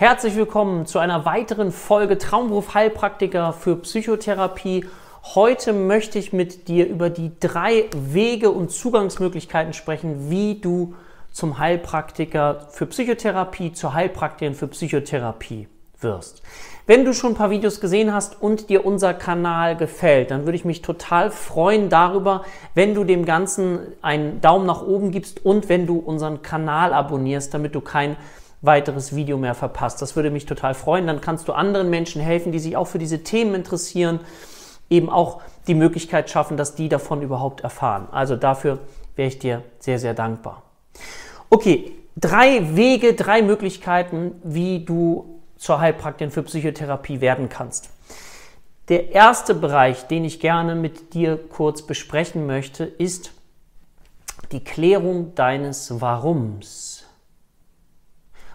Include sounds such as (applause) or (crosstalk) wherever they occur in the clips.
Herzlich willkommen zu einer weiteren Folge Traumberuf Heilpraktiker für Psychotherapie. Heute möchte ich mit dir über die drei Wege und Zugangsmöglichkeiten sprechen, wie du zum Heilpraktiker für Psychotherapie, zur Heilpraktikerin für Psychotherapie wirst. Wenn du schon ein paar Videos gesehen hast und dir unser Kanal gefällt, dann würde ich mich total freuen darüber, wenn du dem Ganzen einen Daumen nach oben gibst und wenn du unseren Kanal abonnierst, damit du kein weiteres Video mehr verpasst. Das würde mich total freuen. Dann kannst du anderen Menschen helfen, die sich auch für diese Themen interessieren, eben auch die Möglichkeit schaffen, dass die davon überhaupt erfahren. Also dafür wäre ich dir sehr, sehr dankbar. Okay, drei Wege, drei Möglichkeiten, wie du zur Heilpraktikerin für Psychotherapie werden kannst. Der erste Bereich, den ich gerne mit dir kurz besprechen möchte, ist die Klärung deines Warums.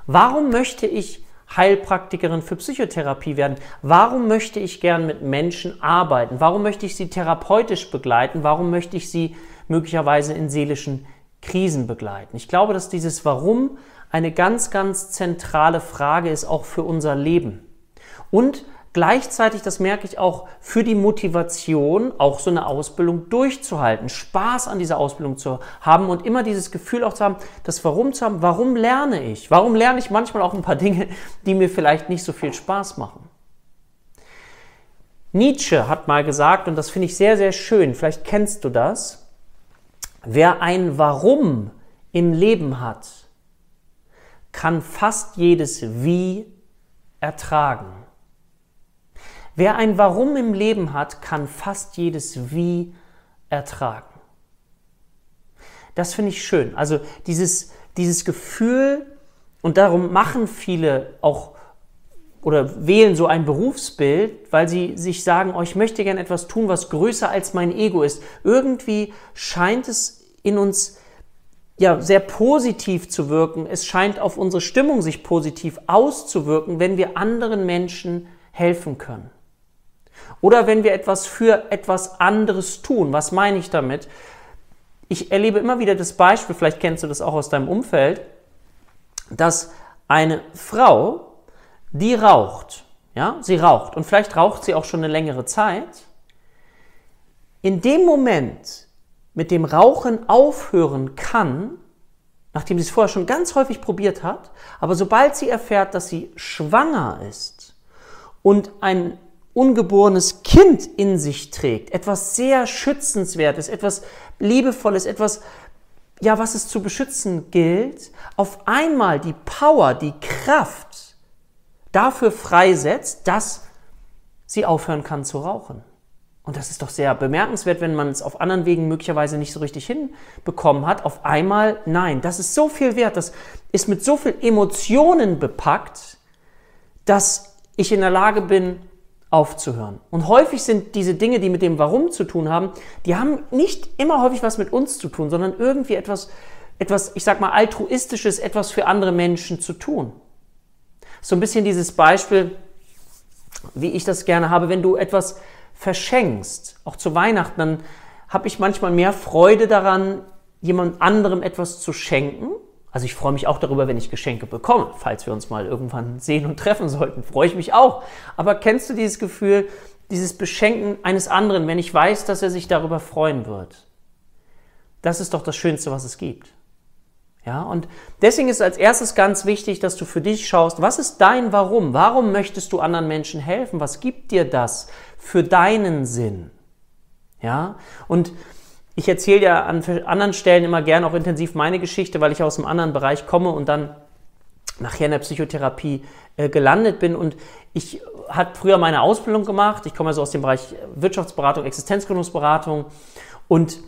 Warum möchte ich Heilpraktikerin für Psychotherapie werden? Warum möchte ich gern mit Menschen arbeiten? Warum möchte ich sie therapeutisch begleiten? Warum möchte ich sie möglicherweise in seelischen Krisen begleiten? Ich glaube, dass dieses Warum eine ganz, ganz zentrale Frage ist, auch für unser Leben. Und gleichzeitig, das merke ich auch, für die Motivation, auch so eine Ausbildung durchzuhalten, Spaß an dieser Ausbildung zu haben und immer dieses Gefühl auch zu haben, das Warum zu haben, warum lerne ich? Warum lerne ich manchmal auch ein paar Dinge, die mir vielleicht nicht so viel Spaß machen? Nietzsche hat mal gesagt, und das finde ich sehr, sehr schön, vielleicht kennst du das, wer ein Warum im Leben hat, kann fast jedes Wie ertragen. Wer ein Warum im Leben hat, kann fast jedes Wie ertragen. Das finde ich schön. Also dieses, dieses Gefühl, und darum machen viele auch oder wählen so ein Berufsbild, weil sie sich sagen, oh, ich möchte gerne etwas tun, was größer als mein Ego ist. Irgendwie scheint es in uns ja sehr positiv zu wirken. Es scheint auf unsere Stimmung sich positiv auszuwirken, wenn wir anderen Menschen helfen können. Oder wenn wir etwas für etwas anderes tun. Was meine ich damit? Ich erlebe immer wieder das Beispiel, vielleicht kennst du das auch aus deinem Umfeld, dass eine Frau, die raucht, ja, sie raucht und vielleicht raucht sie auch schon eine längere Zeit, in dem Moment mit dem Rauchen aufhören kann, nachdem sie es vorher schon ganz häufig probiert hat, aber sobald sie erfährt, dass sie schwanger ist und ein ungeborenes Kind in sich trägt, etwas sehr schützenswertes, etwas liebevolles, etwas ja, was es zu beschützen gilt, auf einmal die Power, die Kraft dafür freisetzt, dass sie aufhören kann zu rauchen. Und das ist doch sehr bemerkenswert, wenn man es auf anderen Wegen möglicherweise nicht so richtig hinbekommen hat. Auf einmal, nein, das ist so viel wert, das ist mit so viel Emotionen bepackt, dass ich in der Lage bin, aufzuhören. Und häufig sind diese Dinge, die mit dem Warum zu tun haben, die haben nicht immer häufig was mit uns zu tun, sondern irgendwie etwas, etwas, ich sag mal, altruistisches, etwas für andere Menschen zu tun. So ein bisschen dieses Beispiel, wie ich das gerne habe, wenn du etwas verschenkst, auch zu Weihnachten, dann habe ich manchmal mehr Freude daran, jemand anderem etwas zu schenken, also ich freue mich auch darüber, wenn ich Geschenke bekomme. Falls wir uns mal irgendwann sehen und treffen sollten, freue ich mich auch. Aber kennst du dieses Gefühl, dieses Beschenken eines anderen, wenn ich weiß, dass er sich darüber freuen wird? Das ist doch das Schönste, was es gibt. Ja, und deswegen ist als erstes ganz wichtig, dass du für dich schaust, was ist dein Warum? Warum möchtest du anderen Menschen helfen? Was gibt dir das für deinen Sinn? Ja, und ich erzähle ja an anderen Stellen immer gerne auch intensiv meine Geschichte, weil ich aus einem anderen Bereich komme und dann nachher in der Psychotherapie äh, gelandet bin. Und ich hatte früher meine Ausbildung gemacht. Ich komme also aus dem Bereich Wirtschaftsberatung, Existenzgründungsberatung. Und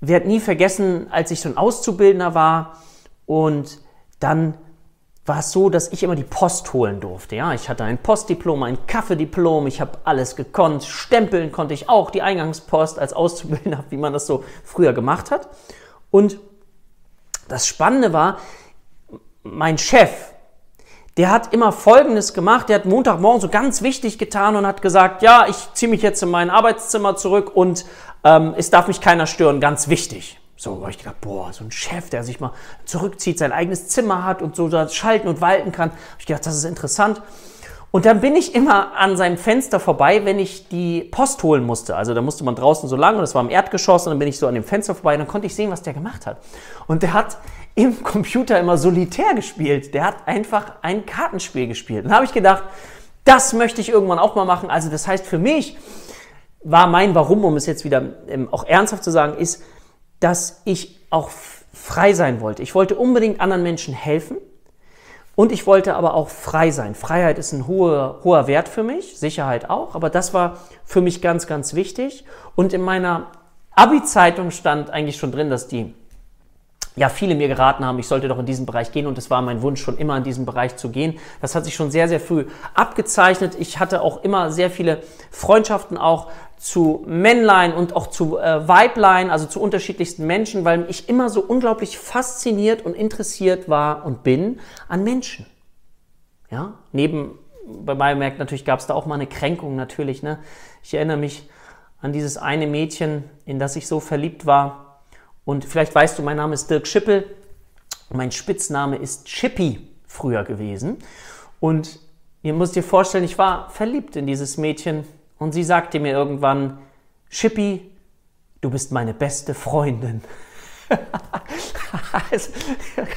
werde nie vergessen, als ich so ein Auszubildender war und dann war es so, dass ich immer die Post holen durfte. Ja, ich hatte ein Postdiplom, ein Kaffeediplom, ich habe alles gekonnt. Stempeln konnte ich auch, die Eingangspost als Auszubildender, (laughs) wie man das so früher gemacht hat. Und das Spannende war, mein Chef, der hat immer Folgendes gemacht. Der hat Montagmorgen so ganz wichtig getan und hat gesagt, ja, ich ziehe mich jetzt in mein Arbeitszimmer zurück und ähm, es darf mich keiner stören, ganz wichtig. So habe ich gedacht, boah, so ein Chef, der sich mal zurückzieht, sein eigenes Zimmer hat und so da schalten und walten kann. Habe ich gedacht, das ist interessant. Und dann bin ich immer an seinem Fenster vorbei, wenn ich die Post holen musste. Also da musste man draußen so lang und das war im Erdgeschoss und dann bin ich so an dem Fenster vorbei und dann konnte ich sehen, was der gemacht hat. Und der hat im (laughs) Computer immer solitär gespielt. Der hat einfach ein Kartenspiel gespielt. Und da habe ich gedacht, das möchte ich irgendwann auch mal machen. Also das heißt für mich war mein Warum, um es jetzt wieder ähm, auch ernsthaft zu sagen, ist, dass ich auch frei sein wollte. Ich wollte unbedingt anderen Menschen helfen und ich wollte aber auch frei sein. Freiheit ist ein hoher, hoher Wert für mich, Sicherheit auch, aber das war für mich ganz, ganz wichtig. Und in meiner Abi-Zeitung stand eigentlich schon drin, dass die ja, viele mir geraten haben, ich sollte doch in diesen Bereich gehen und es war mein Wunsch, schon immer in diesen Bereich zu gehen. Das hat sich schon sehr, sehr früh abgezeichnet. Ich hatte auch immer sehr viele Freundschaften auch zu Männlein und auch zu äh, Weiblein, also zu unterschiedlichsten Menschen, weil ich immer so unglaublich fasziniert und interessiert war und bin an Menschen. Ja, neben, bei Biomerk natürlich gab es da auch mal eine Kränkung natürlich. Ne? Ich erinnere mich an dieses eine Mädchen, in das ich so verliebt war und vielleicht weißt du, mein Name ist Dirk Schippel. Mein Spitzname ist Chippy früher gewesen. Und ihr müsst dir vorstellen, ich war verliebt in dieses Mädchen und sie sagte mir irgendwann, Chippy, du bist meine beste Freundin. (laughs) also,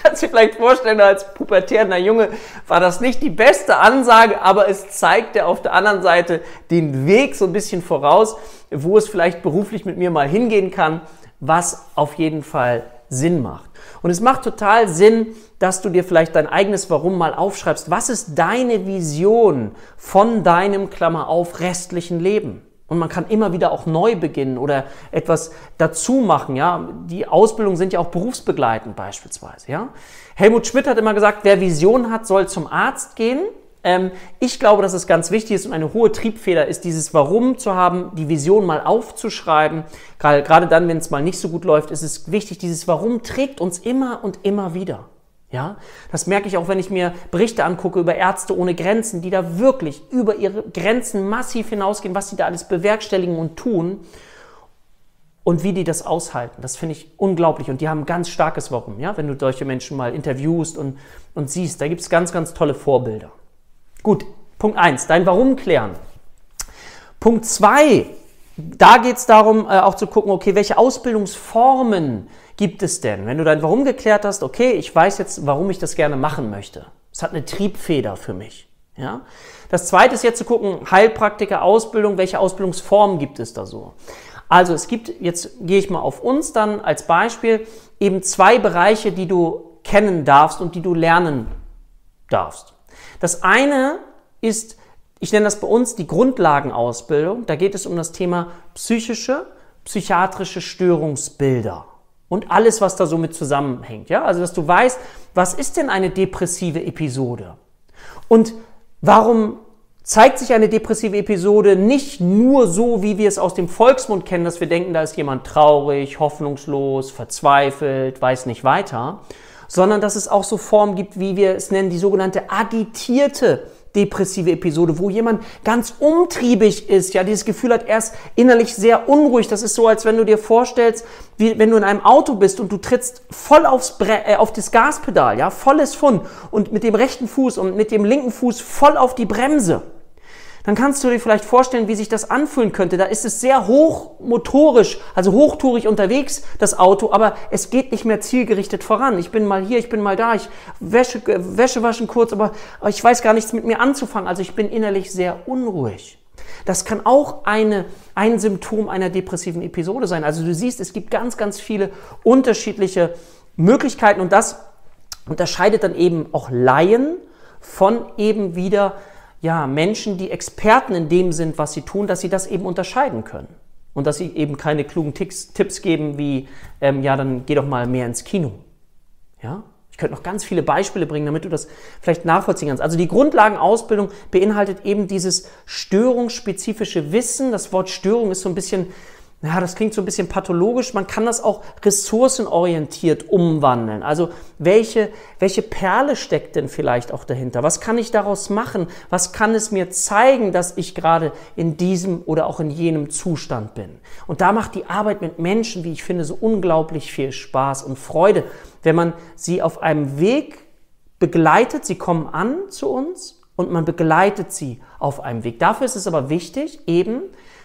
kannst dir vielleicht vorstellen, als pubertärender Junge war das nicht die beste Ansage, aber es zeigte auf der anderen Seite den Weg so ein bisschen voraus, wo es vielleicht beruflich mit mir mal hingehen kann was auf jeden Fall Sinn macht. Und es macht total Sinn, dass du dir vielleicht dein eigenes Warum mal aufschreibst. Was ist deine Vision von deinem, Klammer auf, restlichen Leben? Und man kann immer wieder auch neu beginnen oder etwas dazu machen, ja. Die Ausbildungen sind ja auch berufsbegleitend beispielsweise, ja. Helmut Schmidt hat immer gesagt, wer Vision hat, soll zum Arzt gehen. Ähm, ich glaube, dass es ganz wichtig ist und eine hohe Triebfeder ist, dieses Warum zu haben, die Vision mal aufzuschreiben. Gerade dann, wenn es mal nicht so gut läuft, ist es wichtig, dieses Warum trägt uns immer und immer wieder. Ja, das merke ich auch, wenn ich mir Berichte angucke über Ärzte ohne Grenzen, die da wirklich über ihre Grenzen massiv hinausgehen, was sie da alles bewerkstelligen und tun und wie die das aushalten. Das finde ich unglaublich und die haben ganz starkes Warum. Ja, wenn du solche Menschen mal interviewst und, und siehst, da gibt es ganz, ganz tolle Vorbilder. Gut, Punkt 1, dein Warum klären. Punkt 2, da geht es darum, äh, auch zu gucken, okay, welche Ausbildungsformen gibt es denn? Wenn du dein Warum geklärt hast, okay, ich weiß jetzt, warum ich das gerne machen möchte. Es hat eine Triebfeder für mich. Ja? Das zweite ist jetzt zu gucken, Heilpraktiker, Ausbildung, welche Ausbildungsformen gibt es da so? Also es gibt, jetzt gehe ich mal auf uns dann als Beispiel, eben zwei Bereiche, die du kennen darfst und die du lernen darfst. Das eine ist, ich nenne das bei uns die Grundlagenausbildung. Da geht es um das Thema psychische, psychiatrische Störungsbilder und alles, was da so mit zusammenhängt. Ja? Also, dass du weißt, was ist denn eine depressive Episode? Und warum zeigt sich eine depressive Episode nicht nur so, wie wir es aus dem Volksmund kennen, dass wir denken, da ist jemand traurig, hoffnungslos, verzweifelt, weiß nicht weiter, sondern dass es auch so Formen gibt, wie wir es nennen, die sogenannte agitierte depressive Episode, wo jemand ganz umtriebig ist, ja, dieses Gefühl hat, er ist innerlich sehr unruhig. Das ist so, als wenn du dir vorstellst, wie wenn du in einem Auto bist und du trittst voll aufs Bre äh, auf das Gaspedal, ja, volles Fund und mit dem rechten Fuß und mit dem linken Fuß voll auf die Bremse dann kannst du dir vielleicht vorstellen, wie sich das anfühlen könnte. Da ist es sehr hochmotorisch, also hochtourig unterwegs, das Auto, aber es geht nicht mehr zielgerichtet voran. Ich bin mal hier, ich bin mal da, ich Wäsche, Wäsche waschen kurz, aber ich weiß gar nichts mit mir anzufangen. Also ich bin innerlich sehr unruhig. Das kann auch eine, ein Symptom einer depressiven Episode sein. Also du siehst, es gibt ganz, ganz viele unterschiedliche Möglichkeiten und das unterscheidet dann eben auch Laien von eben wieder ja, Menschen, die Experten in dem sind, was sie tun, dass sie das eben unterscheiden können. Und dass sie eben keine klugen Ticks, Tipps geben wie, ähm, ja, dann geh doch mal mehr ins Kino. Ja? Ich könnte noch ganz viele Beispiele bringen, damit du das vielleicht nachvollziehen kannst. Also die Grundlagenausbildung beinhaltet eben dieses störungsspezifische Wissen. Das Wort Störung ist so ein bisschen ja, das klingt so ein bisschen pathologisch, man kann das auch ressourcenorientiert umwandeln. Also welche, welche Perle steckt denn vielleicht auch dahinter? Was kann ich daraus machen? Was kann es mir zeigen, dass ich gerade in diesem oder auch in jenem Zustand bin? Und da macht die Arbeit mit Menschen, wie ich finde, so unglaublich viel Spaß und Freude, wenn man sie auf einem Weg begleitet, sie kommen an zu uns und man begleitet sie auf einem Weg. Dafür ist es aber wichtig, eben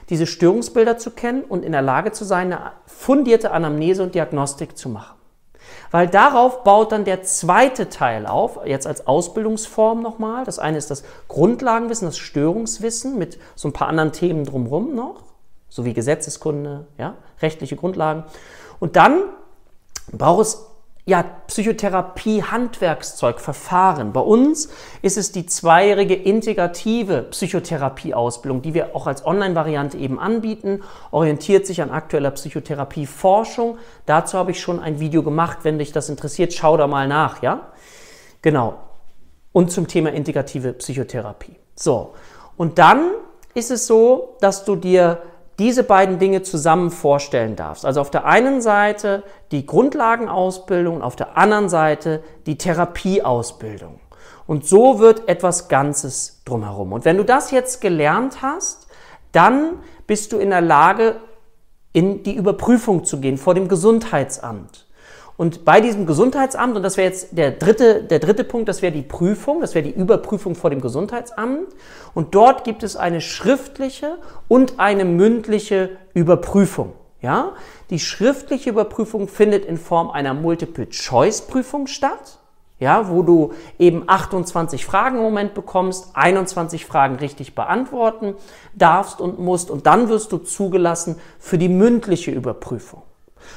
diese Störungsbilder zu kennen und in der Lage zu sein, eine fundierte Anamnese und Diagnostik zu machen. Weil darauf baut dann der zweite Teil auf, jetzt als Ausbildungsform nochmal. Das eine ist das Grundlagenwissen, das Störungswissen mit so ein paar anderen Themen drumherum noch, sowie Gesetzeskunde, ja, rechtliche Grundlagen. Und dann braucht es ja, Psychotherapie, Handwerkszeug, Verfahren. Bei uns ist es die zweijährige integrative Psychotherapieausbildung, die wir auch als Online-Variante eben anbieten, orientiert sich an aktueller Psychotherapieforschung. Dazu habe ich schon ein Video gemacht. Wenn dich das interessiert, schau da mal nach, ja? Genau. Und zum Thema integrative Psychotherapie. So. Und dann ist es so, dass du dir diese beiden Dinge zusammen vorstellen darfst. Also auf der einen Seite die Grundlagenausbildung und auf der anderen Seite die Therapieausbildung. Und so wird etwas Ganzes drumherum. Und wenn du das jetzt gelernt hast, dann bist du in der Lage, in die Überprüfung zu gehen vor dem Gesundheitsamt. Und bei diesem Gesundheitsamt, und das wäre jetzt der dritte, der dritte Punkt, das wäre die Prüfung, das wäre die Überprüfung vor dem Gesundheitsamt. Und dort gibt es eine schriftliche und eine mündliche Überprüfung. Ja? Die schriftliche Überprüfung findet in Form einer Multiple-Choice-Prüfung statt. Ja, wo du eben 28 Fragen im Moment bekommst, 21 Fragen richtig beantworten darfst und musst und dann wirst du zugelassen für die mündliche Überprüfung.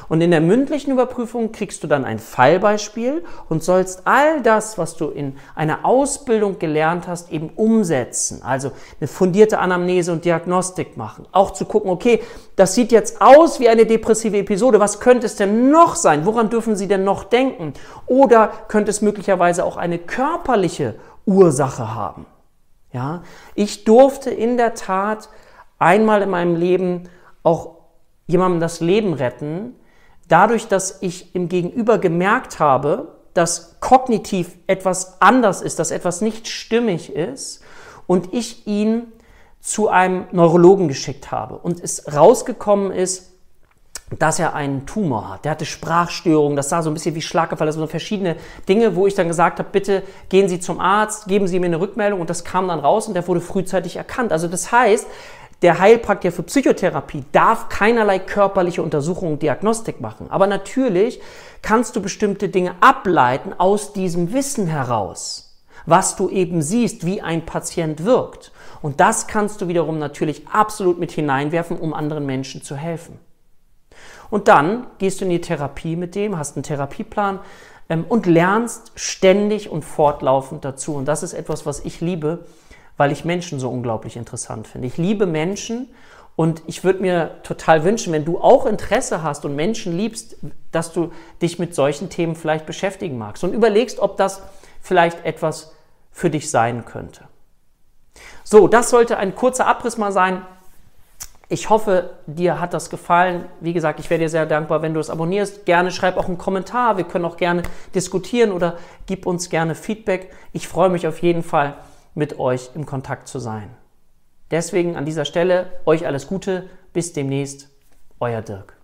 Und in der mündlichen Überprüfung kriegst du dann ein Fallbeispiel und sollst all das, was du in einer Ausbildung gelernt hast, eben umsetzen. Also eine fundierte Anamnese und Diagnostik machen. Auch zu gucken, okay, das sieht jetzt aus wie eine depressive Episode. Was könnte es denn noch sein? Woran dürfen Sie denn noch denken? Oder könnte es möglicherweise auch eine körperliche Ursache haben? Ja, ich durfte in der Tat einmal in meinem Leben auch jemandem das Leben retten, dadurch, dass ich im Gegenüber gemerkt habe, dass kognitiv etwas anders ist, dass etwas nicht stimmig ist und ich ihn zu einem Neurologen geschickt habe und es rausgekommen ist, dass er einen Tumor hat. Der hatte Sprachstörungen, das sah so ein bisschen wie Schlaganfall, das waren verschiedene Dinge, wo ich dann gesagt habe, bitte gehen Sie zum Arzt, geben Sie mir eine Rückmeldung und das kam dann raus und der wurde frühzeitig erkannt. Also das heißt, der Heilpraktiker für Psychotherapie darf keinerlei körperliche Untersuchung und Diagnostik machen. Aber natürlich kannst du bestimmte Dinge ableiten aus diesem Wissen heraus, was du eben siehst, wie ein Patient wirkt. Und das kannst du wiederum natürlich absolut mit hineinwerfen, um anderen Menschen zu helfen. Und dann gehst du in die Therapie mit dem, hast einen Therapieplan ähm, und lernst ständig und fortlaufend dazu. Und das ist etwas, was ich liebe, weil ich Menschen so unglaublich interessant finde. Ich liebe Menschen und ich würde mir total wünschen, wenn du auch Interesse hast und Menschen liebst, dass du dich mit solchen Themen vielleicht beschäftigen magst und überlegst, ob das vielleicht etwas für dich sein könnte. So, das sollte ein kurzer Abriss mal sein. Ich hoffe, dir hat das gefallen. Wie gesagt, ich wäre dir sehr dankbar, wenn du es abonnierst. Gerne schreib auch einen Kommentar. Wir können auch gerne diskutieren oder gib uns gerne Feedback. Ich freue mich auf jeden Fall mit euch im Kontakt zu sein. Deswegen an dieser Stelle euch alles Gute, bis demnächst, euer Dirk.